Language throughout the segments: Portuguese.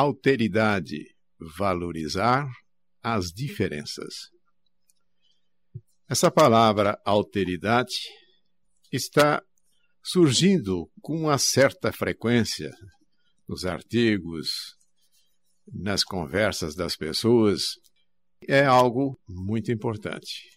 Alteridade, valorizar as diferenças. Essa palavra alteridade está surgindo com uma certa frequência nos artigos, nas conversas das pessoas, é algo muito importante.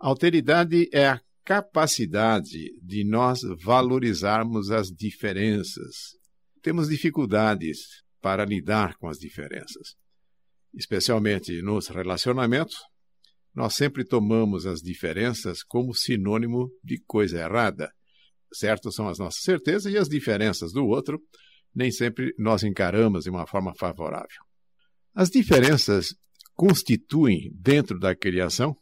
Alteridade é a capacidade de nós valorizarmos as diferenças. Temos dificuldades para lidar com as diferenças, especialmente nos relacionamentos. Nós sempre tomamos as diferenças como sinônimo de coisa errada. Certo são as nossas certezas e as diferenças do outro nem sempre nós encaramos de uma forma favorável. As diferenças constituem, dentro da criação,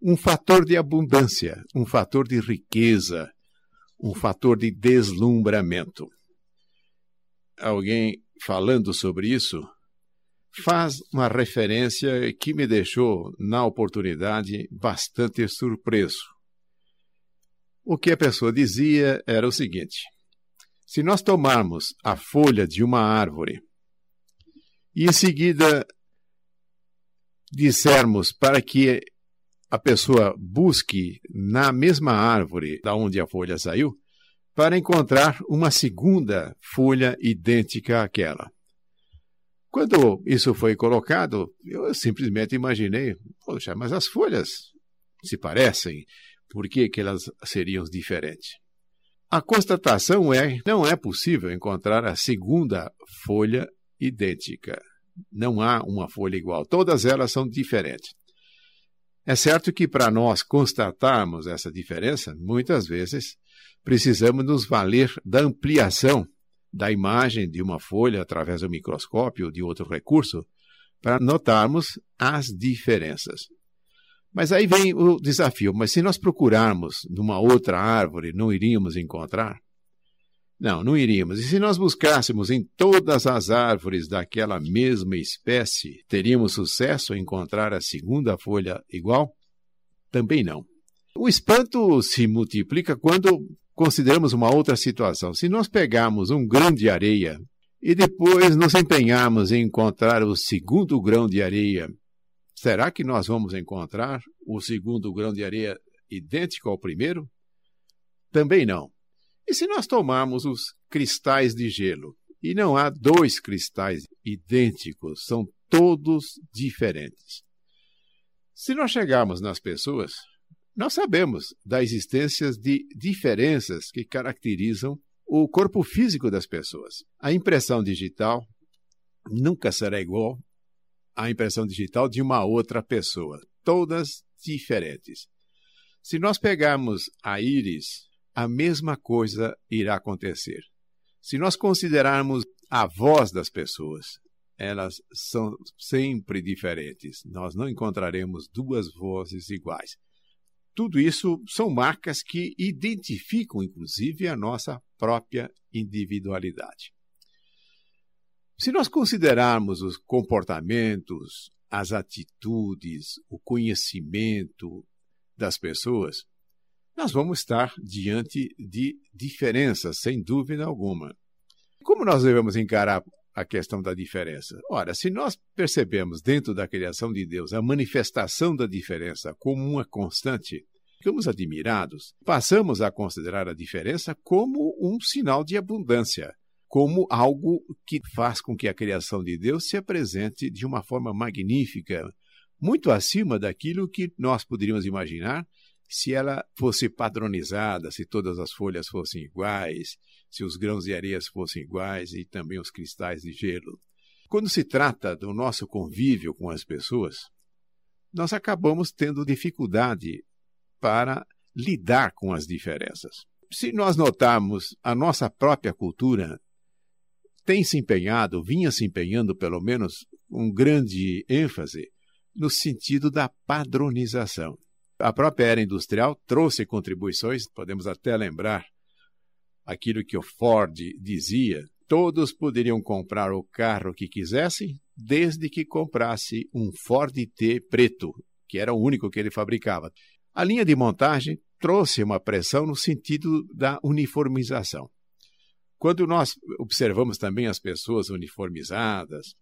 um fator de abundância, um fator de riqueza, um fator de deslumbramento. Alguém falando sobre isso faz uma referência que me deixou, na oportunidade, bastante surpreso. O que a pessoa dizia era o seguinte: se nós tomarmos a folha de uma árvore e em seguida dissermos para que a pessoa busque na mesma árvore da onde a folha saiu, para encontrar uma segunda folha idêntica àquela. Quando isso foi colocado, eu simplesmente imaginei, poxa, mas as folhas se parecem, por que, que elas seriam diferentes? A constatação é não é possível encontrar a segunda folha idêntica. Não há uma folha igual. Todas elas são diferentes. É certo que para nós constatarmos essa diferença, muitas vezes precisamos nos valer da ampliação da imagem de uma folha através do microscópio ou de outro recurso para notarmos as diferenças. Mas aí vem o desafio. Mas se nós procurarmos numa outra árvore, não iríamos encontrar? Não, não iríamos. E se nós buscássemos em todas as árvores daquela mesma espécie, teríamos sucesso em encontrar a segunda folha igual? Também não. O espanto se multiplica quando consideramos uma outra situação. Se nós pegarmos um grão de areia e depois nos empenharmos em encontrar o segundo grão de areia Será que nós vamos encontrar o segundo grão de areia idêntico ao primeiro? Também não. E se nós tomarmos os cristais de gelo e não há dois cristais idênticos, são todos diferentes? Se nós chegarmos nas pessoas, nós sabemos da existência de diferenças que caracterizam o corpo físico das pessoas. A impressão digital nunca será igual a impressão digital de uma outra pessoa, todas diferentes. Se nós pegarmos a íris, a mesma coisa irá acontecer. Se nós considerarmos a voz das pessoas, elas são sempre diferentes. Nós não encontraremos duas vozes iguais. Tudo isso são marcas que identificam, inclusive, a nossa própria individualidade. Se nós considerarmos os comportamentos, as atitudes, o conhecimento das pessoas, nós vamos estar diante de diferenças, sem dúvida alguma. Como nós devemos encarar a questão da diferença? Ora, se nós percebemos dentro da criação de Deus a manifestação da diferença como uma constante, ficamos admirados, passamos a considerar a diferença como um sinal de abundância como algo que faz com que a criação de Deus se apresente de uma forma magnífica, muito acima daquilo que nós poderíamos imaginar se ela fosse padronizada, se todas as folhas fossem iguais, se os grãos de areia fossem iguais e também os cristais de gelo. Quando se trata do nosso convívio com as pessoas, nós acabamos tendo dificuldade para lidar com as diferenças. Se nós notarmos a nossa própria cultura tem se empenhado, vinha se empenhando pelo menos um grande ênfase no sentido da padronização. A própria era industrial trouxe contribuições, podemos até lembrar aquilo que o Ford dizia: todos poderiam comprar o carro que quisessem, desde que comprasse um Ford T preto, que era o único que ele fabricava. A linha de montagem trouxe uma pressão no sentido da uniformização. Quando nós observamos também as pessoas uniformizadas,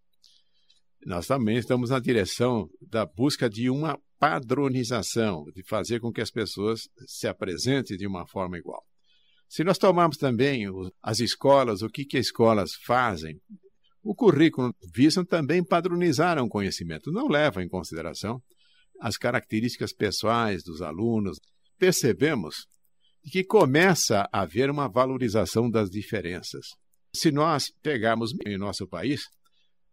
nós também estamos na direção da busca de uma padronização, de fazer com que as pessoas se apresentem de uma forma igual. Se nós tomarmos também as escolas, o que, que as escolas fazem, o currículo visam também padronizar um conhecimento, não leva em consideração as características pessoais dos alunos. Percebemos que começa a haver uma valorização das diferenças. Se nós pegarmos em nosso país,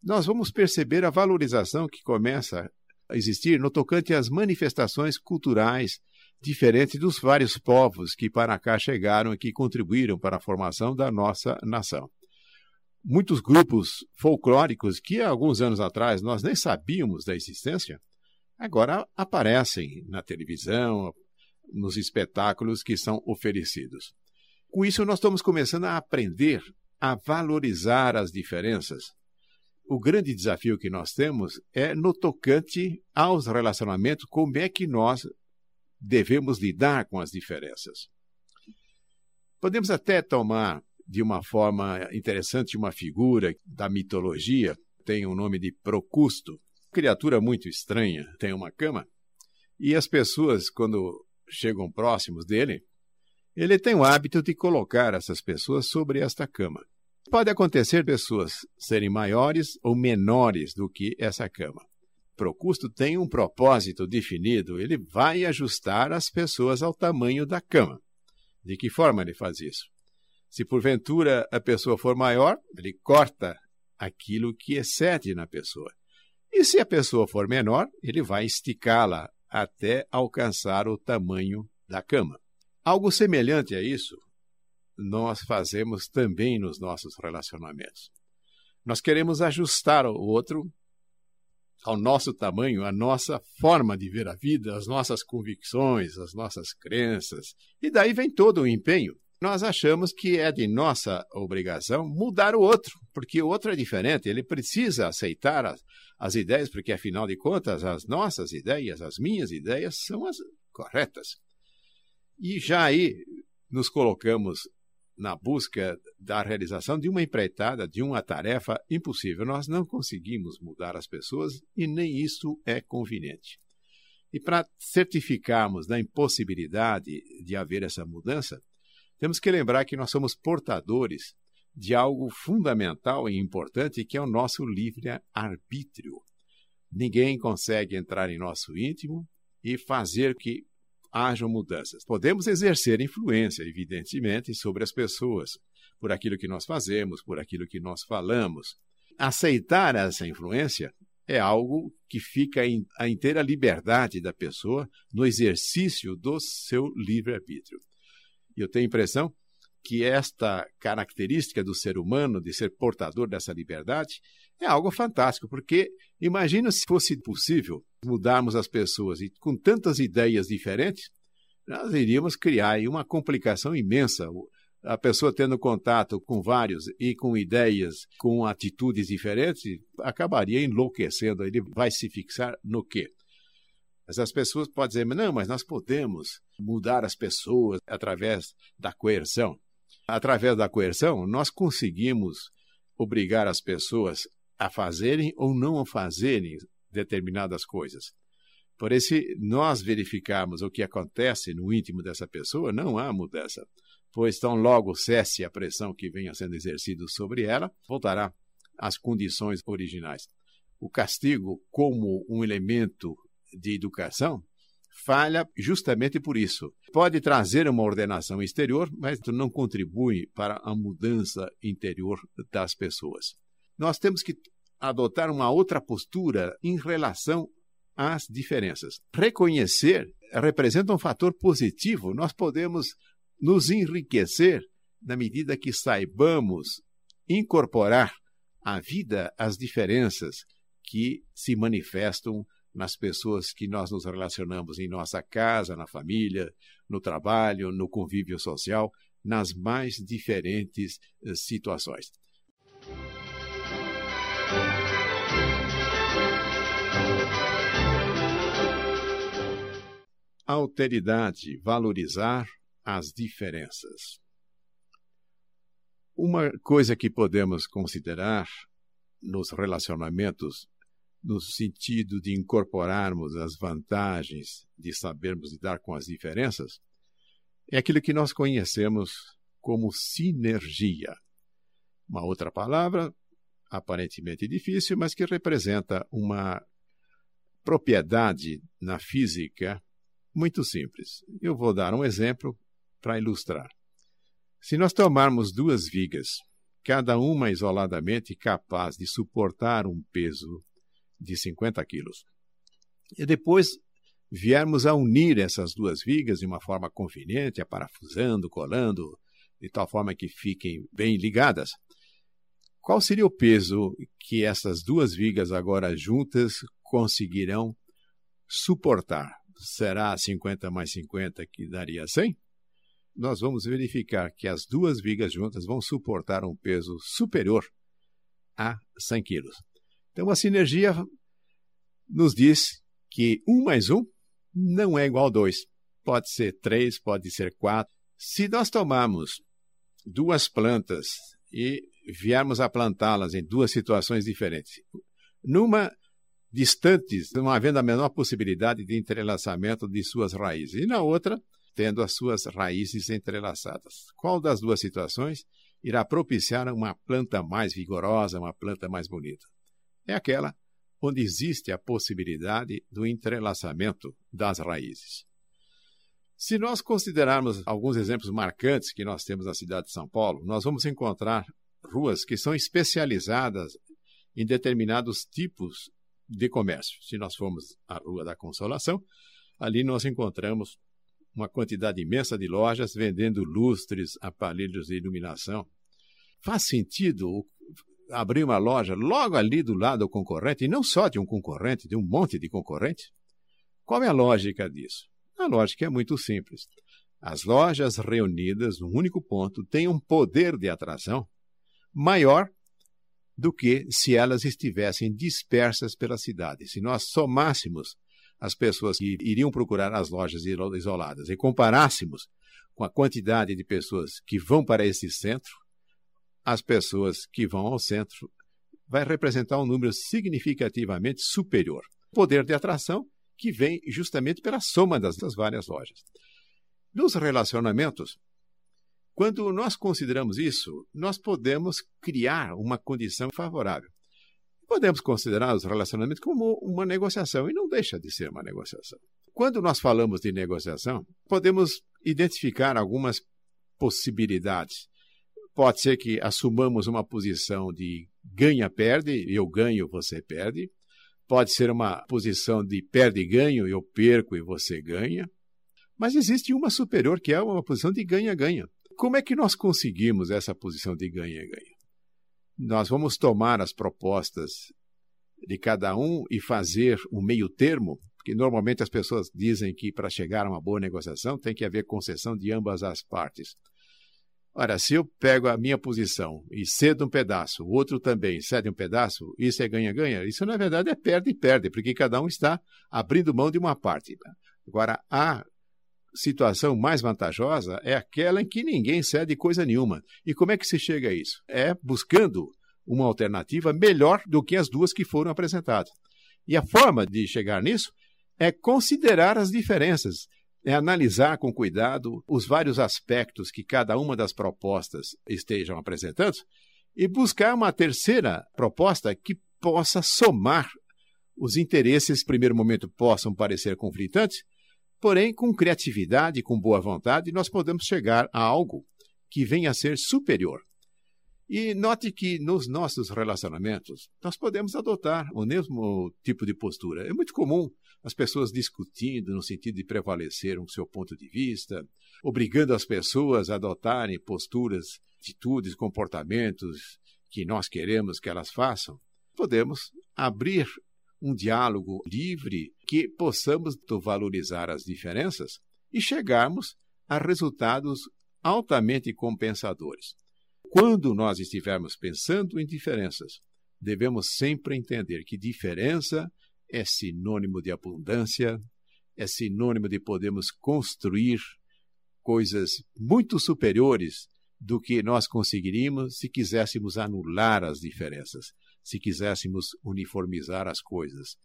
nós vamos perceber a valorização que começa a existir no tocante às manifestações culturais diferentes dos vários povos que para cá chegaram e que contribuíram para a formação da nossa nação. Muitos grupos folclóricos que há alguns anos atrás nós nem sabíamos da existência, agora aparecem na televisão, nos espetáculos que são oferecidos. Com isso, nós estamos começando a aprender a valorizar as diferenças. O grande desafio que nós temos é no tocante aos relacionamentos, como é que nós devemos lidar com as diferenças. Podemos até tomar de uma forma interessante uma figura da mitologia, tem o nome de Procusto, criatura muito estranha, tem uma cama, e as pessoas, quando chegam próximos dele, ele tem o hábito de colocar essas pessoas sobre esta cama. Pode acontecer pessoas serem maiores ou menores do que essa cama. Procusto tem um propósito definido, ele vai ajustar as pessoas ao tamanho da cama. De que forma ele faz isso? Se porventura a pessoa for maior, ele corta aquilo que excede na pessoa. E se a pessoa for menor, ele vai esticá-la até alcançar o tamanho da cama. Algo semelhante a isso nós fazemos também nos nossos relacionamentos. Nós queremos ajustar o outro ao nosso tamanho, à nossa forma de ver a vida, as nossas convicções, as nossas crenças. E daí vem todo o empenho. Nós achamos que é de nossa obrigação mudar o outro, porque o outro é diferente, ele precisa aceitar as, as ideias, porque afinal de contas, as nossas ideias, as minhas ideias são as corretas. E já aí nos colocamos na busca da realização de uma empreitada, de uma tarefa impossível. Nós não conseguimos mudar as pessoas e nem isso é conveniente. E para certificarmos da impossibilidade de haver essa mudança, temos que lembrar que nós somos portadores de algo fundamental e importante que é o nosso livre-arbítrio. Ninguém consegue entrar em nosso íntimo e fazer que hajam mudanças. Podemos exercer influência, evidentemente, sobre as pessoas, por aquilo que nós fazemos, por aquilo que nós falamos. Aceitar essa influência é algo que fica em a inteira liberdade da pessoa no exercício do seu livre-arbítrio. E eu tenho a impressão que esta característica do ser humano de ser portador dessa liberdade é algo fantástico, porque imagina se fosse possível mudarmos as pessoas e com tantas ideias diferentes, nós iríamos criar uma complicação imensa. A pessoa tendo contato com vários e com ideias, com atitudes diferentes, acabaria enlouquecendo. Ele vai se fixar no quê? Mas as pessoas podem dizer, não, mas nós podemos mudar as pessoas através da coerção através da coerção, nós conseguimos obrigar as pessoas a fazerem ou não a fazerem determinadas coisas. Por isso, nós verificarmos o que acontece no íntimo dessa pessoa, não há mudança, pois tão logo cesse a pressão que venha sendo exercida sobre ela, voltará às condições originais. O castigo, como um elemento de educação, falha justamente por isso. Pode trazer uma ordenação exterior, mas não contribui para a mudança interior das pessoas. Nós temos que adotar uma outra postura em relação às diferenças. Reconhecer representa um fator positivo. Nós podemos nos enriquecer na medida que saibamos incorporar à vida as diferenças que se manifestam nas pessoas que nós nos relacionamos em nossa casa, na família, no trabalho, no convívio social, nas mais diferentes eh, situações. Alteridade, valorizar as diferenças. Uma coisa que podemos considerar nos relacionamentos, no sentido de incorporarmos as vantagens de sabermos lidar com as diferenças, é aquilo que nós conhecemos como sinergia. Uma outra palavra, aparentemente difícil, mas que representa uma propriedade na física muito simples. Eu vou dar um exemplo para ilustrar. Se nós tomarmos duas vigas, cada uma isoladamente capaz de suportar um peso de 50 quilos, e depois viermos a unir essas duas vigas de uma forma conveniente, aparafusando, colando, de tal forma que fiquem bem ligadas, qual seria o peso que essas duas vigas agora juntas conseguirão suportar? Será 50 mais 50 que daria 100? Nós vamos verificar que as duas vigas juntas vão suportar um peso superior a 100 quilos. Então a sinergia nos diz que 1 mais 1 não é igual a 2. Pode ser 3, pode ser 4. Se nós tomarmos duas plantas e viermos a plantá-las em duas situações diferentes, numa distantes, não havendo a menor possibilidade de entrelaçamento de suas raízes, e na outra, tendo as suas raízes entrelaçadas. Qual das duas situações irá propiciar uma planta mais vigorosa, uma planta mais bonita? É aquela onde existe a possibilidade do entrelaçamento das raízes. Se nós considerarmos alguns exemplos marcantes que nós temos na cidade de São Paulo, nós vamos encontrar ruas que são especializadas em determinados tipos de comércio. Se nós formos à Rua da Consolação, ali nós encontramos uma quantidade imensa de lojas vendendo lustres, aparelhos de iluminação. Faz sentido abrir uma loja logo ali do lado do concorrente, e não só de um concorrente, de um monte de concorrente? Qual é a lógica disso? A lógica é muito simples. As lojas reunidas num único ponto têm um poder de atração maior do que se elas estivessem dispersas pela cidade. Se nós somássemos as pessoas que iriam procurar as lojas isoladas e comparássemos com a quantidade de pessoas que vão para esse centro, as pessoas que vão ao centro vai representar um número significativamente superior. Poder de atração que vem justamente pela soma das, das várias lojas. Nos relacionamentos, quando nós consideramos isso, nós podemos criar uma condição favorável. Podemos considerar os relacionamentos como uma negociação, e não deixa de ser uma negociação. Quando nós falamos de negociação, podemos identificar algumas possibilidades. Pode ser que assumamos uma posição de ganha-perde, eu ganho, você perde. Pode ser uma posição de perde-ganho, eu perco e você ganha. Mas existe uma superior, que é uma posição de ganha-ganha. Como é que nós conseguimos essa posição de ganha-ganha? Nós vamos tomar as propostas de cada um e fazer um meio termo, porque normalmente as pessoas dizem que para chegar a uma boa negociação tem que haver concessão de ambas as partes. Ora, se eu pego a minha posição e cedo um pedaço, o outro também cede um pedaço, isso é ganha-ganha? Isso, na verdade, é perde e perde, porque cada um está abrindo mão de uma parte. Agora, há situação mais vantajosa é aquela em que ninguém cede coisa nenhuma. E como é que se chega a isso? É buscando uma alternativa melhor do que as duas que foram apresentadas. E a forma de chegar nisso é considerar as diferenças, é analisar com cuidado os vários aspectos que cada uma das propostas estejam apresentando e buscar uma terceira proposta que possa somar os interesses, primeiro momento, possam parecer conflitantes, Porém, com criatividade e com boa vontade, nós podemos chegar a algo que venha a ser superior. E note que nos nossos relacionamentos, nós podemos adotar o mesmo tipo de postura. É muito comum as pessoas discutindo no sentido de prevalecer um seu ponto de vista, obrigando as pessoas a adotarem posturas, atitudes, comportamentos que nós queremos que elas façam. Podemos abrir um diálogo livre, que possamos valorizar as diferenças e chegarmos a resultados altamente compensadores. Quando nós estivermos pensando em diferenças, devemos sempre entender que diferença é sinônimo de abundância, é sinônimo de podermos construir coisas muito superiores do que nós conseguiríamos se quiséssemos anular as diferenças, se quiséssemos uniformizar as coisas.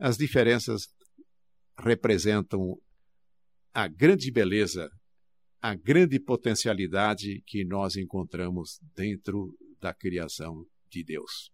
As diferenças representam a grande beleza, a grande potencialidade que nós encontramos dentro da criação de Deus.